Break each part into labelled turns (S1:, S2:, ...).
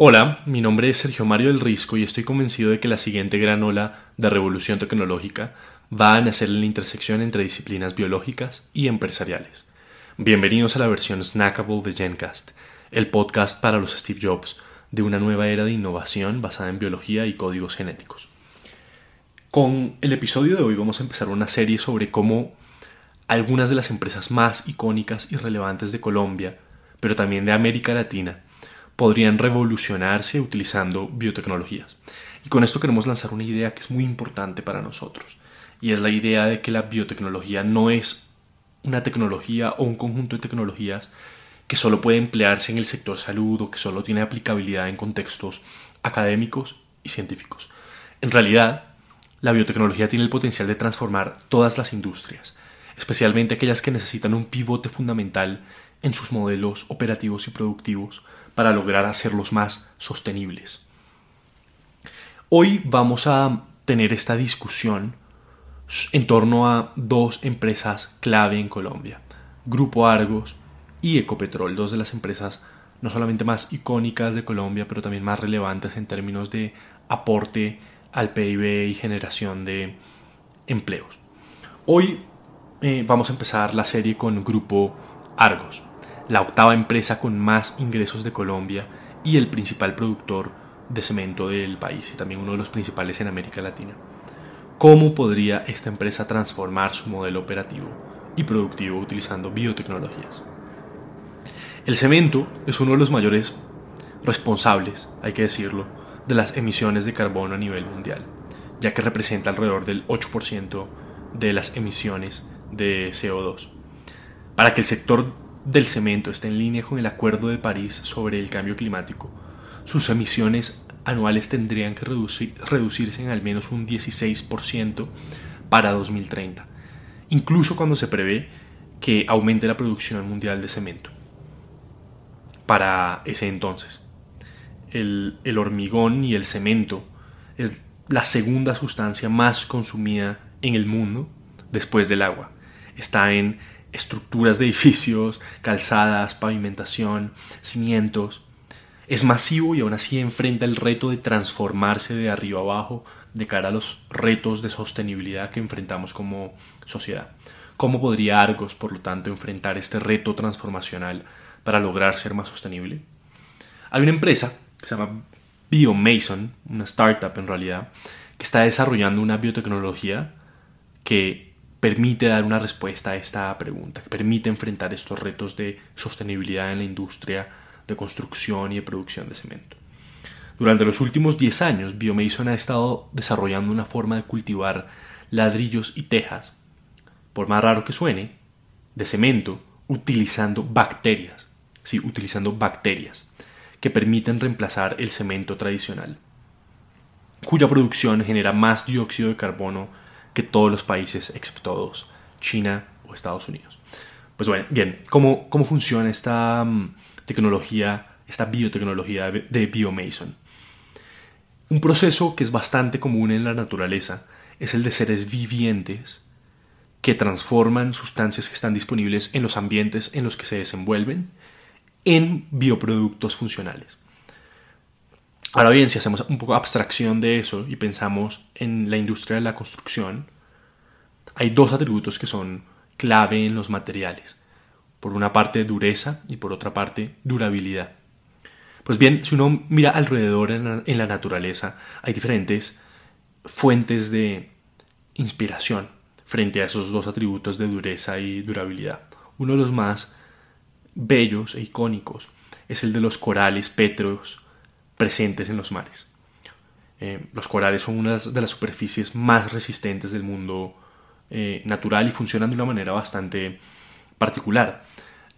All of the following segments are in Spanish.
S1: Hola, mi nombre es Sergio Mario del Risco y estoy convencido de que la siguiente gran ola de revolución tecnológica va a nacer en la intersección entre disciplinas biológicas y empresariales. Bienvenidos a la versión snackable de Gencast, el podcast para los Steve Jobs de una nueva era de innovación basada en biología y códigos genéticos. Con el episodio de hoy vamos a empezar una serie sobre cómo algunas de las empresas más icónicas y relevantes de Colombia, pero también de América Latina, podrían revolucionarse utilizando biotecnologías. Y con esto queremos lanzar una idea que es muy importante para nosotros, y es la idea de que la biotecnología no es una tecnología o un conjunto de tecnologías que solo puede emplearse en el sector salud o que solo tiene aplicabilidad en contextos académicos y científicos. En realidad, la biotecnología tiene el potencial de transformar todas las industrias, especialmente aquellas que necesitan un pivote fundamental en sus modelos operativos y productivos para lograr hacerlos más sostenibles. Hoy vamos a tener esta discusión en torno a dos empresas clave en Colombia, Grupo Argos y Ecopetrol, dos de las empresas no solamente más icónicas de Colombia, pero también más relevantes en términos de aporte al PIB y generación de empleos. Hoy eh, vamos a empezar la serie con Grupo Argos, la octava empresa con más ingresos de Colombia y el principal productor de cemento del país y también uno de los principales en América Latina. ¿Cómo podría esta empresa transformar su modelo operativo y productivo utilizando biotecnologías? El cemento es uno de los mayores responsables, hay que decirlo, de las emisiones de carbono a nivel mundial, ya que representa alrededor del 8% de las emisiones de CO2. Para que el sector del cemento esté en línea con el Acuerdo de París sobre el cambio climático, sus emisiones anuales tendrían que reducirse en al menos un 16% para 2030, incluso cuando se prevé que aumente la producción mundial de cemento. Para ese entonces el, hormigón y el cemento es la segunda sustancia más consumida en el mundo después del agua. Está en estructuras de edificios, calzadas, pavimentación, cimientos. Es masivo y aún así enfrenta el reto de transformarse de arriba abajo de cara a los retos de sostenibilidad que enfrentamos como sociedad. ¿Cómo podría Argos, por lo tanto, enfrentar este reto transformacional para lograr ser más sostenible? Hay una empresa que se llama BioMason, una startup en realidad, que está desarrollando una biotecnología que permite dar una respuesta a esta pregunta, que permite enfrentar estos retos de sostenibilidad en la industria de construcción y de producción de cemento. Durante los últimos 10 años, BioMason ha estado desarrollando una forma de cultivar ladrillos y tejas, por más raro que suene, de cemento utilizando bacterias. Sí, utilizando bacterias que permiten reemplazar el cemento tradicional, cuya producción genera más dióxido de carbono que todos los países excepto dos, China o Estados Unidos. Pues bueno, bien, ¿cómo, cómo funciona esta mm, tecnología, esta biotecnología de Biomason? Un proceso que es bastante común en la naturaleza es el de seres vivientes que transforman sustancias que están disponibles en los ambientes en los que se desenvuelven en bioproductos funcionales. Ahora bien, si hacemos un poco abstracción de eso y pensamos en la industria de la construcción, hay dos atributos que son clave en los materiales. Por una parte dureza y por otra parte durabilidad. Pues bien, si uno mira alrededor en la, naturaleza, hay diferentes fuentes de inspiración frente a esos dos atributos de dureza y durabilidad. Uno de los más bellos e icónicos es el de los corales pétreos presentes en los mares. Eh, los corales son una de las superficies más resistentes del mundo eh, natural y funcionan de una manera bastante particular.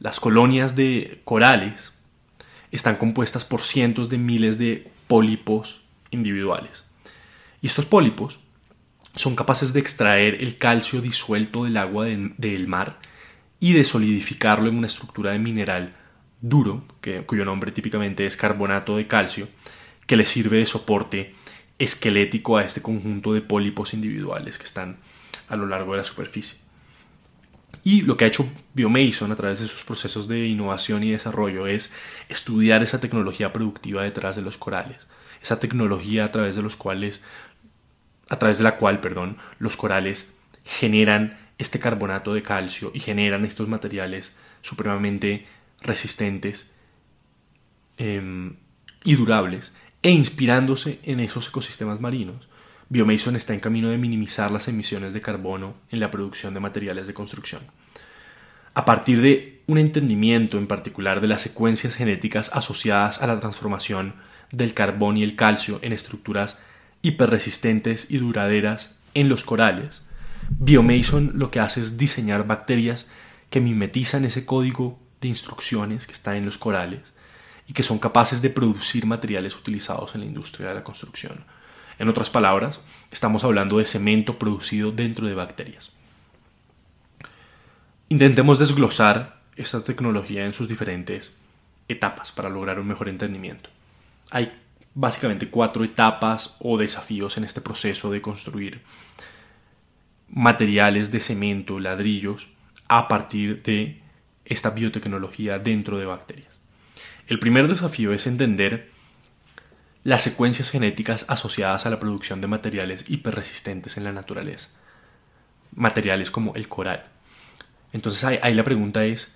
S1: Las colonias de corales están compuestas por cientos de miles de pólipos individuales. Y estos pólipos son capaces de extraer el calcio disuelto del agua del mar y de solidificarlo en una estructura de mineral duro, cuyo nombre típicamente es carbonato de calcio, que le sirve de soporte esquelético a este conjunto de pólipos individuales que están a lo largo de la superficie. Y lo que ha hecho Biomason a través de sus procesos de innovación y desarrollo es estudiar esa tecnología productiva detrás de los corales, esa tecnología a través de los cuales a través de la cual, perdón, los corales generan este carbonato de calcio y generan estos materiales supremamente resistentes em, y durables e inspirándose en esos ecosistemas marinos. Biomason está en camino de minimizar las emisiones de carbono en la producción de materiales de construcción. A partir de un entendimiento en particular de las secuencias genéticas asociadas a la transformación del carbón y el calcio en estructuras hiperresistentes y duraderas en los corales, Biomason lo que hace es diseñar bacterias que mimetizan ese código de instrucciones que está en los corales y que son capaces de producir materiales utilizados en la industria de la construcción. En otras palabras, estamos hablando de cemento producido dentro de bacterias. Intentemos desglosar esta tecnología en sus diferentes etapas para lograr un mejor entendimiento. Hay básicamente cuatro etapas o desafíos en este proceso de construir materiales de cemento, ladrillos, a partir de esta biotecnología dentro de bacterias. El primer desafío es entender las secuencias genéticas asociadas a la producción de materiales hiperresistentes en la naturaleza. Materiales como el coral. Entonces ahí, la pregunta es,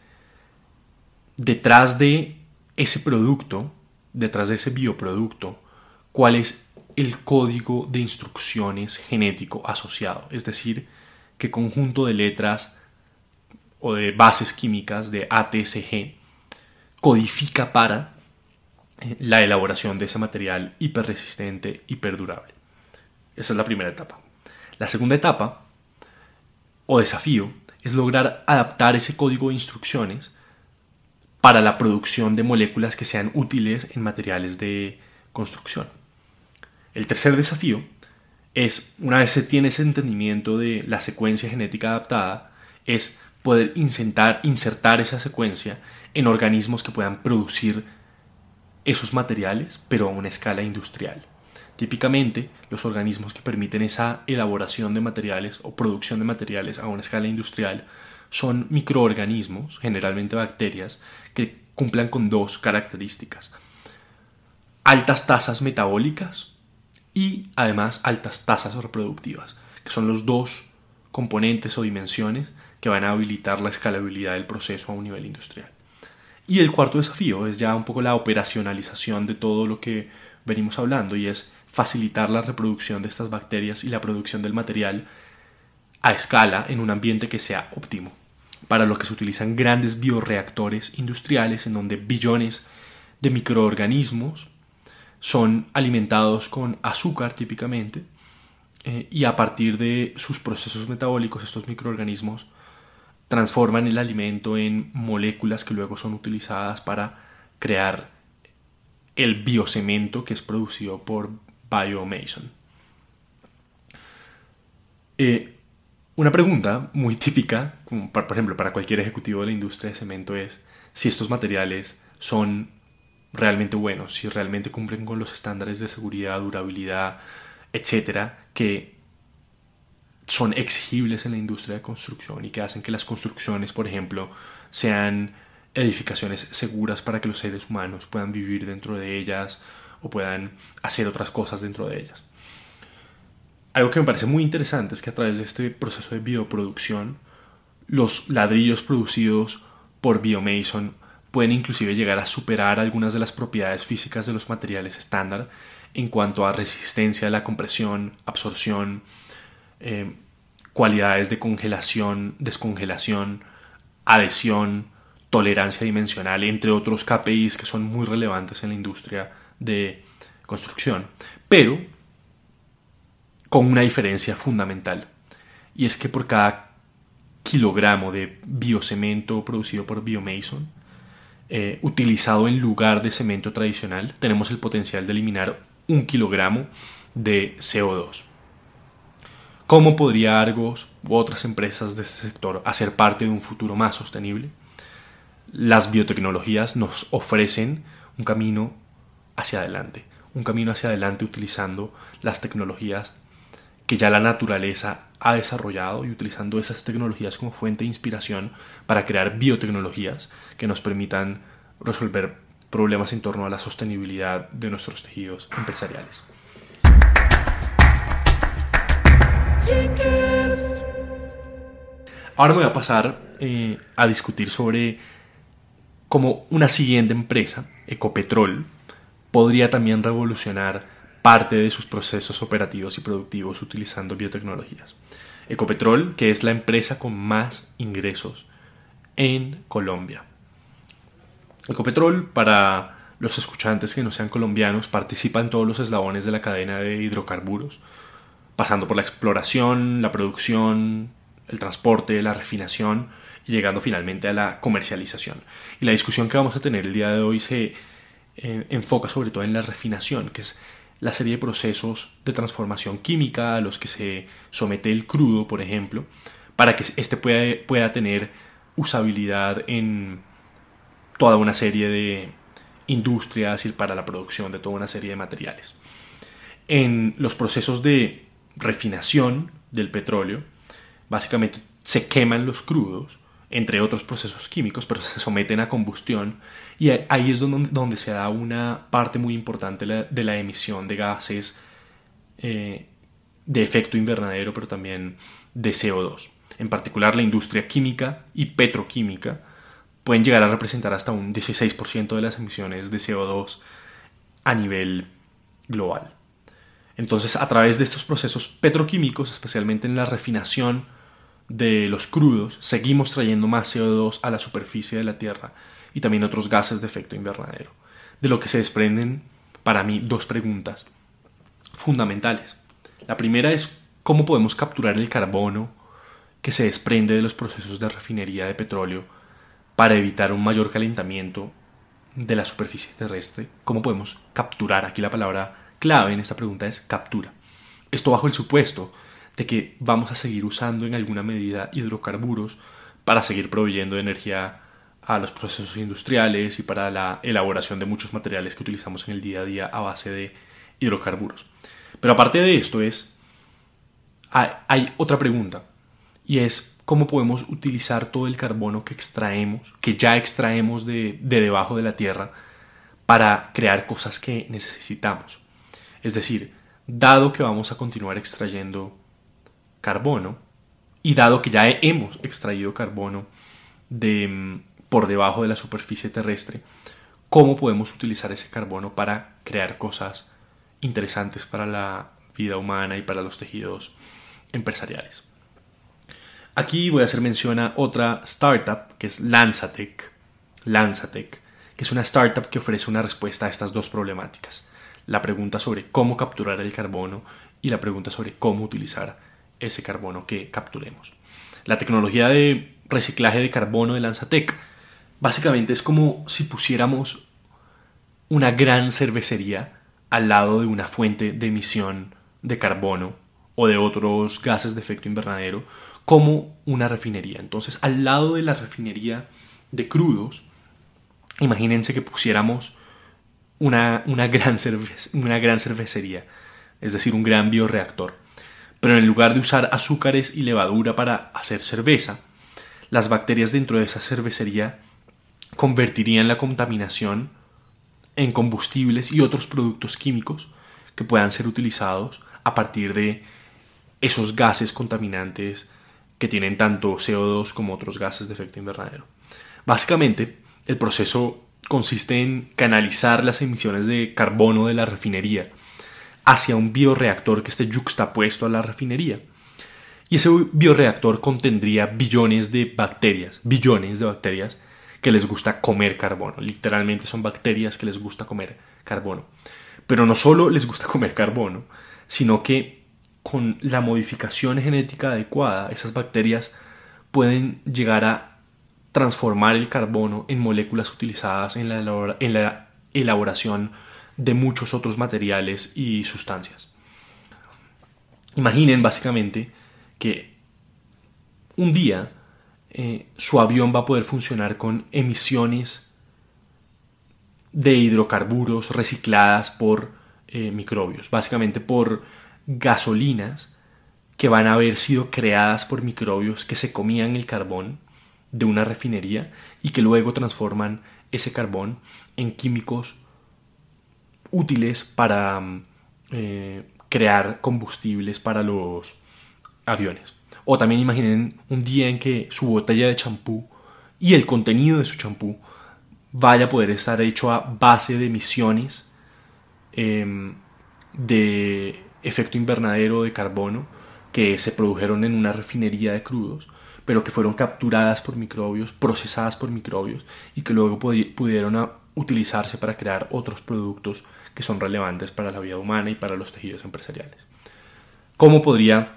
S1: detrás de ese producto, detrás de ese bioproducto, ¿cuál es el código de instrucciones genético asociado? Es decir, qué conjunto de letras o de bases químicas de ATCG codifica para eh, la elaboración de ese material hiperresistente y perdurable. Esa es la primera etapa. La segunda etapa o desafío es lograr adaptar ese código de instrucciones para la producción de moléculas que sean útiles en materiales de construcción. El tercer desafío es, una vez se tiene ese entendimiento de la secuencia genética adaptada, es poder insertar, esa secuencia en organismos que puedan producir esos materiales, pero a una escala industrial. Típicamente, los organismos que permiten esa elaboración de materiales o producción de materiales a una escala industrial son microorganismos, generalmente bacterias, que cumplan con dos características. Altas tasas metabólicas y además altas tasas reproductivas, que son los dos componentes o dimensiones que van a habilitar la escalabilidad del proceso a un nivel industrial. Y el cuarto desafío es ya un poco la operacionalización de todo lo que venimos hablando y es facilitar la reproducción de estas bacterias y la producción del material a escala en un ambiente que sea óptimo, para lo que se utilizan grandes bioreactores industriales en donde billones de microorganismos son alimentados con azúcar típicamente eh, y a partir de sus procesos metabólicos estos microorganismos transforman el alimento en moléculas que luego son utilizadas para crear el biocemento que es producido por Biomason. Eh, una pregunta muy típica, por ejemplo, para cualquier ejecutivo de la industria de cemento es si estos materiales son realmente buenos, si realmente cumplen con los estándares de seguridad, durabilidad, etcétera, que son exigibles en la industria de construcción y que hacen que las construcciones, por ejemplo, sean edificaciones seguras para que los seres humanos puedan vivir dentro de ellas o puedan hacer otras cosas dentro de ellas. Algo que me parece muy interesante es que a través de este proceso de bioproducción, los ladrillos producidos por Biomason pueden inclusive llegar a superar algunas de las propiedades físicas de los materiales estándar en cuanto a resistencia a la compresión, absorción, eh, cualidades de congelación, descongelación, adhesión, tolerancia dimensional, entre otros KPIs que son muy relevantes en la industria de construcción, pero con una diferencia fundamental, y es que por cada kilogramo de biocemento producido por Biomason, eh, utilizado en lugar de cemento tradicional, tenemos el potencial de eliminar un kilogramo de CO2. ¿Cómo podría Argos u otras empresas de este sector hacer parte de un futuro más sostenible? Las biotecnologías nos ofrecen un camino hacia adelante, un camino hacia adelante utilizando las tecnologías que ya la naturaleza ha desarrollado y utilizando esas tecnologías como fuente de inspiración para crear biotecnologías que nos permitan resolver problemas en torno a la sostenibilidad de nuestros tejidos empresariales. Ahora me voy a pasar eh, a discutir sobre cómo una siguiente empresa, Ecopetrol, podría también revolucionar parte de sus procesos operativos y productivos utilizando biotecnologías. Ecopetrol, que es la empresa con más ingresos en Colombia. Ecopetrol, para los escuchantes que no sean colombianos, participa en todos los eslabones de la cadena de hidrocarburos, pasando por la exploración, la producción, el transporte, la refinación y llegando finalmente a la comercialización. Y la discusión que vamos a tener el día de hoy se eh, enfoca sobre todo en la refinación, que es la serie de procesos de transformación química a los que se somete el crudo, por ejemplo, para que éste pueda, pueda tener usabilidad en toda una serie de industrias y para la producción de toda una serie de materiales. En los procesos de refinación del petróleo, básicamente se queman los crudos, entre otros procesos químicos, pero se someten a combustión y ahí es donde, donde se da una parte muy importante de la emisión de gases eh, de efecto invernadero, pero también de CO2. En particular, la industria química y petroquímica pueden llegar a representar hasta un 16% de las emisiones de CO2 a nivel global. Entonces, a través de estos procesos petroquímicos, especialmente en la refinación de los crudos, seguimos trayendo más CO2 a la superficie de la Tierra y también otros gases de efecto invernadero. De lo que se desprenden, para mí, dos preguntas fundamentales. La primera es cómo podemos capturar el carbono que se desprende de los procesos de refinería de petróleo para evitar un mayor calentamiento de la superficie terrestre. ¿Cómo podemos capturar? Aquí la palabra clave en esta pregunta es captura. Esto bajo el supuesto de que vamos a seguir usando en alguna medida hidrocarburos para seguir proveyendo energía a los procesos industriales y para la elaboración de muchos materiales que utilizamos en el día a día a base de hidrocarburos. Pero aparte de esto es, hay, otra pregunta y es cómo podemos utilizar todo el carbono que extraemos, que ya extraemos de, de debajo de la tierra, para crear cosas que necesitamos. Es decir, dado que vamos a continuar extrayendo carbono, y dado que ya hemos extraído carbono de, mm, por debajo de la superficie terrestre, ¿cómo podemos utilizar ese carbono para crear cosas interesantes para la vida humana y para los tejidos empresariales? Aquí voy a hacer mención a otra startup que es Lanzatec, Lanzatec, que es una startup que ofrece una respuesta a estas dos problemáticas. La pregunta sobre cómo capturar el carbono y la pregunta sobre cómo utilizar ese carbono que capturemos. La tecnología de reciclaje de carbono de Lanzatec básicamente es como si pusiéramos una gran cervecería al lado de una fuente de emisión de carbono o de otros gases de efecto invernadero como una refinería. Entonces, al lado de la refinería de crudos, imagínense que pusiéramos una, una, gran, una gran cervecería, es decir, un gran bioreactor pero en lugar de usar azúcares y levadura para hacer cerveza, las bacterias dentro de esa cervecería convertirían la contaminación en combustibles y otros productos químicos que puedan ser utilizados a partir de esos gases contaminantes que tienen tanto CO2 como otros gases de efecto invernadero. Básicamente, el proceso consiste en canalizar las emisiones de carbono de la refinería hacia un bioreactor que esté yuxtapuesto a la refinería. Y ese bioreactor contendría billones de bacterias, billones de bacterias que les gusta comer carbono. Literalmente son bacterias que les gusta comer carbono. Pero no solo les gusta comer carbono, sino que con la modificación genética adecuada, esas bacterias pueden llegar a transformar el carbono en moléculas utilizadas en la, elaboración de muchos otros materiales y sustancias. Imaginen básicamente que un día eh, su avión va a poder funcionar con emisiones de hidrocarburos recicladas por eh, microbios, básicamente por gasolinas que van a haber sido creadas por microbios que se comían el carbón de una refinería y que luego transforman ese carbón en químicos útiles para eh, crear combustibles para los aviones. O también imaginen un día en que su botella de champú y el contenido de su champú vaya a poder estar hecho a base de emisiones em, de efecto invernadero de carbono que se produjeron en una refinería de crudos, pero que fueron capturadas por microbios, procesadas por microbios y que luego pudieron utilizarse para crear otros productos que son relevantes para la vida humana y para los tejidos empresariales. ¿Cómo podría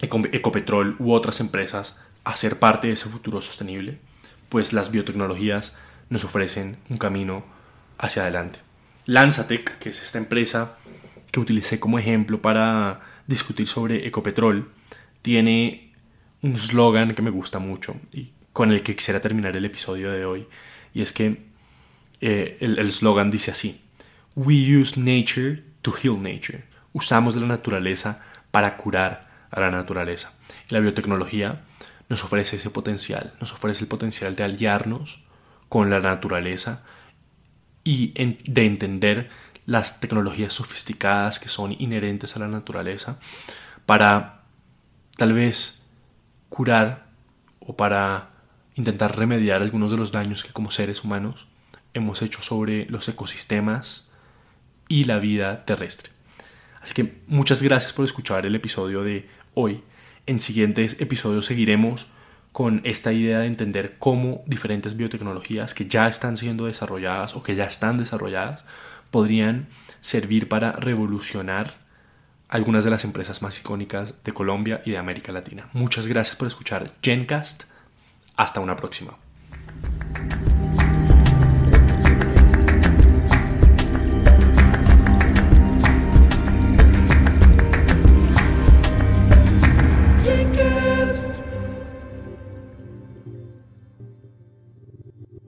S1: Ecopetrol u otras empresas hacer parte de ese futuro sostenible? Pues las biotecnologías nos ofrecen un camino hacia adelante. Lanzatec, que es esta empresa que utilicé como ejemplo para discutir sobre Ecopetrol, tiene un slogan que me gusta mucho y con el que quisiera terminar el episodio de hoy. Y es que eh, el slogan dice así, We use nature to heal nature. Usamos la naturaleza para curar a la naturaleza. Y la biotecnología nos ofrece ese potencial, nos ofrece el potencial de aliarnos con la naturaleza y de entender las tecnologías sofisticadas que son inherentes a la naturaleza para tal vez curar o para intentar remediar algunos de los daños que como seres humanos hemos hecho sobre los ecosistemas y la vida terrestre. Así que muchas gracias por escuchar el episodio de hoy. En siguientes episodios seguiremos con esta idea de entender cómo diferentes biotecnologías que ya están siendo desarrolladas o que ya están desarrolladas podrían servir para revolucionar algunas de las empresas más icónicas de Colombia y de América Latina. Muchas gracias por escuchar Gencast. Hasta una próxima.